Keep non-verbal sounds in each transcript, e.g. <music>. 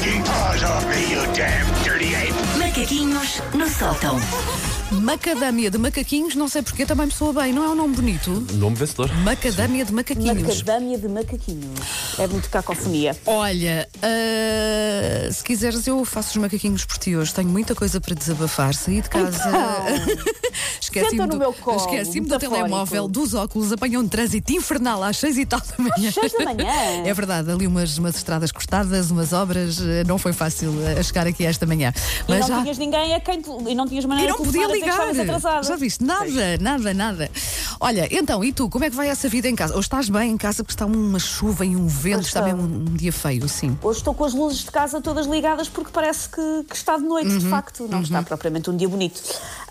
taking paws off me, you damn dirty ape! Macaquinhos no sótão. Macadâmia de macaquinhos, não sei porque também me soa bem, não é um nome bonito? Nome vencedor. Macadâmia de macaquinhos. Macadâmia de macaquinhos. É muito cacofonia. Olha, ah, se quiseres, eu faço os macaquinhos por ti hoje. Tenho muita coisa para desabafar. Saí de casa. <laughs> Esqueci-me do, meu colo, esqueci-me do telemóvel, dos óculos, apanhei um trânsito infernal às seis e tal da manhã. seis da manhã? <laughs> É verdade, ali umas, umas estradas cortadas, umas obras, eh, não foi fácil eh, chegar aqui esta manhã. E não já. Tinhas ninguém a quem. tu- E não tinhas E maneira não de podia ligar. Já viste? Nada, nada, nada. Olha, então, e tu, como é que vai essa vida em casa? Ou estás bem em casa porque está uma chuva e um vento, está mesmo um, um dia feio, sim. Hoje estou com as luzes de casa todas ligadas porque parece que, que está de noite, Uhum, de facto. Não está propriamente um dia bonito.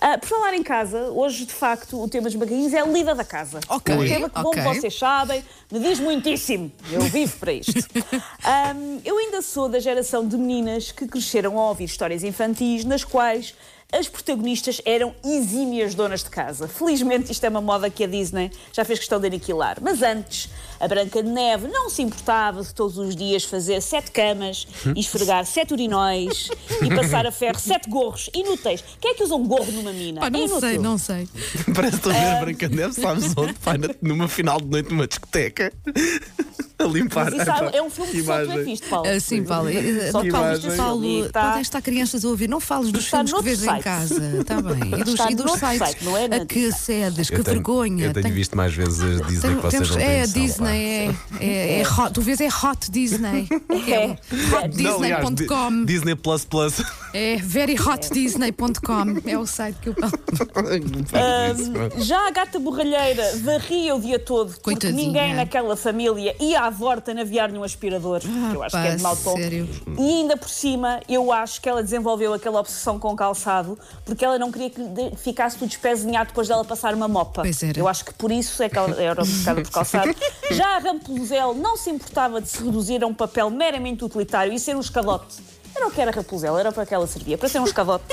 Ah, por falar em casa, hoje, de facto, o tema dos macaquinhos é a lida da casa. Ok, Um tema que, como ok. vocês sabem, me diz muitíssimo. Eu vivo para isto. <laughs> Ahm, eu ainda sou da geração de meninas que cresceram a ouvir histórias infantis nas quais as protagonistas eram exímias donas de casa. Felizmente isto é uma moda que a Disney já fez questão de aniquilar. Mas antes, a Branca de Neve não se importava de todos os dias fazer sete camas, e esfregar sete urinóis e passar a ferro sete gorros inúteis. Quem é que usa um gorro numa mina? Pá, é não inútil. sei, não sei. <laughs> Parece que estou a ver a Branca de Neve, sabes <laughs> onde? Pai, numa final de noite numa discoteca. <laughs> A limpar. Mas isso é um filme que só tu é fixe, Paulo. Ah, sim, Paulo. Só eh, que Paulo. Paulo, Está- podem estar crianças a ouvir. Não fales dos Está filmes que vês em casa. Está bem. E dos, e dos sites site, não é a que acedes, que tenho- vergonha. Eu tenho Tem- visto mais vezes a Disney tem- que vocês temos- não têm é a Disney, pá. é, é, é hot, tu vês é Hot Disney. É. Não, aliás, Di- Disney.com. Disney Plus Plus. É veryhotdisney.com. É o site que eu. <laughs> Ahm, já a gata borralheira varria o dia todo porque Coitadinha. ninguém naquela família ia à volta naviar nenhum aspirador, que eu acho pá, que é de mau tom. sério? E ainda por cima, eu acho que ela desenvolveu aquela obsessão com calçado porque ela não queria que ficasse tudo espezinhado depois dela passar uma mopa. Pois era. Eu acho que por isso é que ela era obcecada por calçado. <laughs> Já a Rapunzel não se importava de se reduzir a um papel meramente utilitário e ser um escadote. Era o que era Rapunzel, era para que ela servia, para ser um escadote.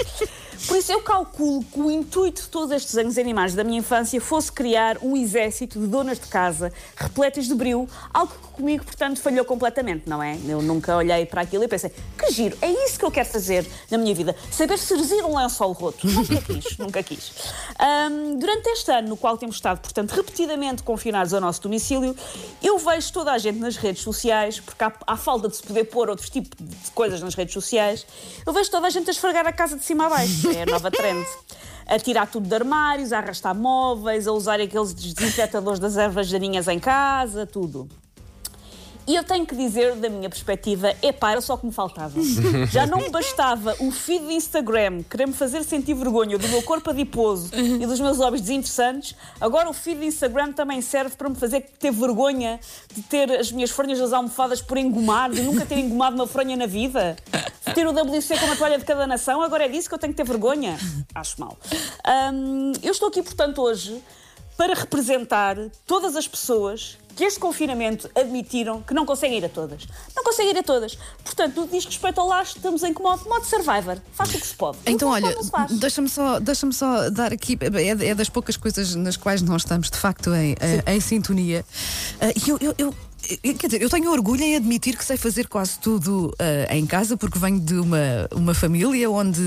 Por isso eu calculo que o intuito de todos estes anos animais da minha infância fosse criar um exército de donas de casa repletas de brio, algo que comigo, portanto, falhou completamente, não é? Eu nunca olhei para aquilo e pensei, que giro, é isso que eu quero fazer na minha vida, saber serzir um lençol roto. Nunca quis, <laughs> nunca quis. Ahm, durante este ano, no qual temos estado, portanto, repetidamente confinados ao nosso domicílio, eu vejo toda a gente nas redes sociais, porque há, há falta de se poder pôr outro tipo de coisas nas redes sociais, eu vejo toda a gente a esfregar a casa de cima a baixo. É a nova trend. A tirar tudo de armários, a arrastar móveis, a usar aqueles desinfetadores das ervas daninhas em casa, tudo. E eu tenho que dizer, da minha perspectiva, epá, era só o que me faltava. <laughs> Já não me bastava o feed de Instagram querer-me fazer sentir vergonha do meu corpo adiposo e dos meus hobbies desinteressantes, agora o feed de Instagram também serve para me fazer ter vergonha de ter as minhas fronhas das almofadas por engomar, de nunca ter engomado uma fronha na vida, de ter o WC como a toalha de cada nação, agora é disso que eu tenho que ter vergonha? Acho mal. Hum, eu estou aqui, portanto, hoje para representar todas as pessoas que este confinamento admitiram que não conseguem ir a todas. Não conseguem ir a todas. Portanto, no que diz respeito ao laço, estamos em que modo? Modo Survivor. Faz o que se pode. Então, olha, deixa-me só, deixa só dar aqui, é, é das poucas coisas nas quais nós estamos de facto em, eh, em sintonia. Eh, E eu, eu- eu- quer dizer, eu tenho orgulho em admitir que sei fazer quase tudo eh, em casa, porque venho de uma, uma família onde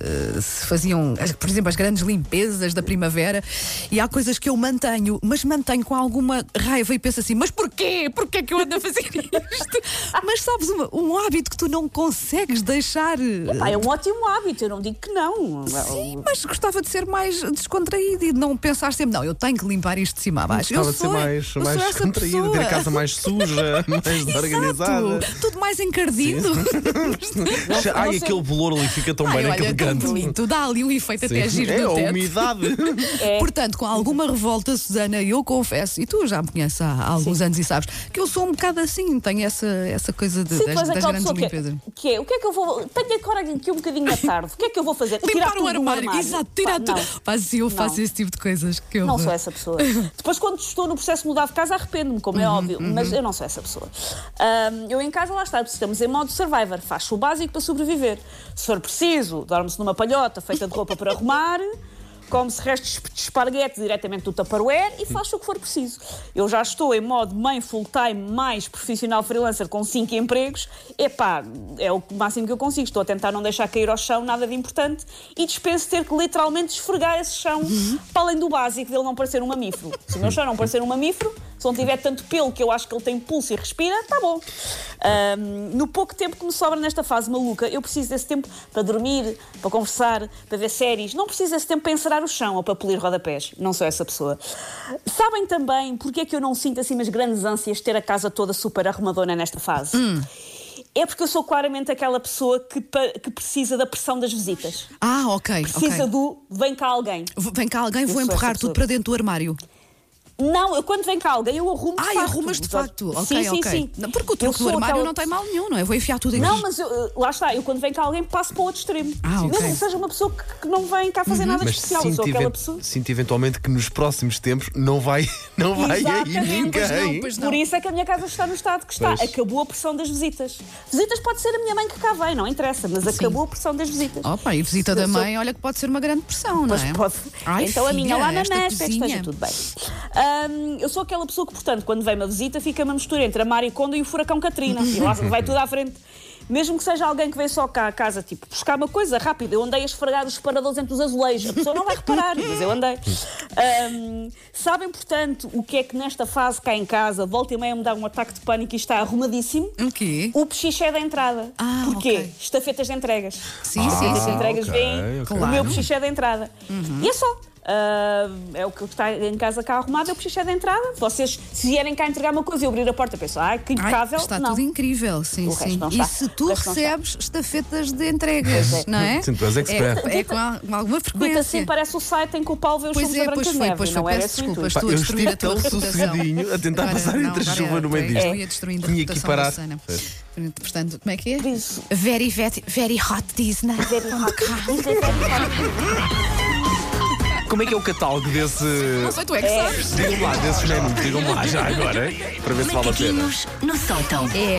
eh, se faziam, por exemplo, as grandes limpezas da primavera, e há coisas que eu mantenho, mas mantenho com alguma raiva e penso assim: mas porquê? Porquê é que eu ando a fazer <laughs> isto? mas sabes, uma- um hábito que tu não consegues deixar. eh, Pá, é um ótimo hábito, eu não digo que não. Sim, mas gostava de ser mais descontraído e de não pensar sempre, não, eu tenho que limpar isto de cima a baixo. Gostava eu de ser mais, mais descontraído, ter a casa mais suja, <laughs> mais desorganizada. Tudo mais encardido. <laughs> Ai, aquele velour ali fica tão Ai, bem olha, naquele tão canto. bonito, dá ali um efeito até Sim. giro É no a teto. umidade. <laughs> É. Portanto, com alguma revolta, Susana, eu confesso, e tu já me conheces há, alguns anos e sabes, que eu sou um bocado assim, tenho essa, essa coisa de, Sim, das, mas das aquela grandes pessoa que é, que é, o que é que eu vou. Tenho agora aqui um bocadinho da tarde, o que é que eu vou fazer? Limpar tudo o do armário, exato, tirar Pá, tudo. não. Sim, eu faço Não. esse tipo de coisas que eu Não sou essa pessoa. Depois, quando estou no processo de mudar de casa, arrependo-me, como Uhum, é óbvio, mas eu não sou essa pessoa. Ahm, eu em casa, lá está, estamos em modo survivor, faz o básico para sobreviver. Se for preciso, dorme-se numa palhota feita de roupa para arrumar. come-se restos de esparguete diretamente do Tupperware e faz o que for preciso. Eu já estou em modo mãe full-time mais profissional freelancer com cinco empregos. Epá, é o máximo que eu consigo. Estou a tentar não deixar cair ao chão nada de importante e dispenso ter que literalmente esfregar esse chão para além do básico dele não parecer um mamífero. Se o meu chão não parecer um mamífero, se não tiver tanto pelo que eu acho que ele tem pulso e respira, tá bom. Ahm, no pouco tempo que me sobra nesta fase maluca, eu preciso desse tempo para dormir, para conversar, para ver séries. Não preciso desse tempo para encerar o chão ou para polir rodapés. Não sou essa pessoa. Sabem também porque é que eu não sinto assim umas grandes ânsias de ter a casa toda super arrumadona nesta fase? É porque eu sou claramente aquela pessoa que, que precisa da pressão das visitas. Ah, ok. Precisa ok. do vem cá alguém. Vem cá alguém, vou Eu sou empurrar tudo para dentro do armário. Não, eu quando vem cá alguém, eu arrumo de Ai, facto. arrumas de facto. Ok, sim, sim, ok. sim. Não, Porque o truque do armário aquela não tem mal nenhum, não é? Vou enfiar tudo aqui. Não, mas eu, lá está, eu quando vem cá alguém passo para o outro extremo. Ah, ok. Mesmo que seja uma pessoa que, que não vem cá fazer nada Mas especial, eu sinto, sou aquela event- pessoa. sinto eventualmente que nos próximos tempos não vai, <laughs> não vai aí Exatamente, pois não, ninguém. pois não. Por isso é que a minha casa está no estado que está. Pois. Acabou a pressão das visitas. Visitas pode ser a minha mãe que cá vem, não interessa, mas acabou a pressão das visitas. Opa, e visita da mãe, olha que pode ser uma grande pressão, não Pois é? pode. Ai, então a minha filha, lá na esta mestra, que cozinha. esteja tudo bem. Ahm, eu sou aquela pessoa que, portanto, quando vem uma visita, fica uma mistura entre a Mariconda e o Furacão Katrina. <laughs> E lá vai tudo à frente. Mesmo que seja alguém que vem só cá à casa, tipo, buscar uma coisa rápida, eu andei a esfregar os separadores entre os azulejos, a pessoa não vai reparar, mas eu andei. Ahm, sabem, portanto, o que é que nesta fase cá em casa, volta e meia me dá um ataque de pânico e está arrumadíssimo? O quê? O pechiché da entrada. Ah, Porquê? ok. Estafetas de entregas. Sim, sim, As sim. entregas ok, vêm ok. o Claro. Uhum. meu pechiché da entrada. E é só. Ah, é o que está em casa cá arrumado, é o pechiché da entrada. Vocês, se vierem cá entregar uma coisa e abrir a porta, pensam, ah, que Ai, impecável. está não. tudo incrível, sim, O sim. não E está. se tu não recebes estafetas de entregas, é. não é? Sim, tu és expert. É, é com, a- com alguma Dito frequência. assim, parece o site em que o Paulo vê os Pois é, pois de foi, Neve. pois foi. não era Peço desculpas, estou a eu destruir a estive tua sossegadinho a tentar Agora, passar não, entre a agora chuva é, no meio é, disto. Eu ia destruindo a Tinha que reputação da. Portanto, como é que é? Very, very, very hot Disney. Como é que é o catálogo desse. Não sei, tu é que sabes. Digam-me lá, desses menus, digam-me lá já agora, para ver se vale a pena. Macaquinhos no sótão. É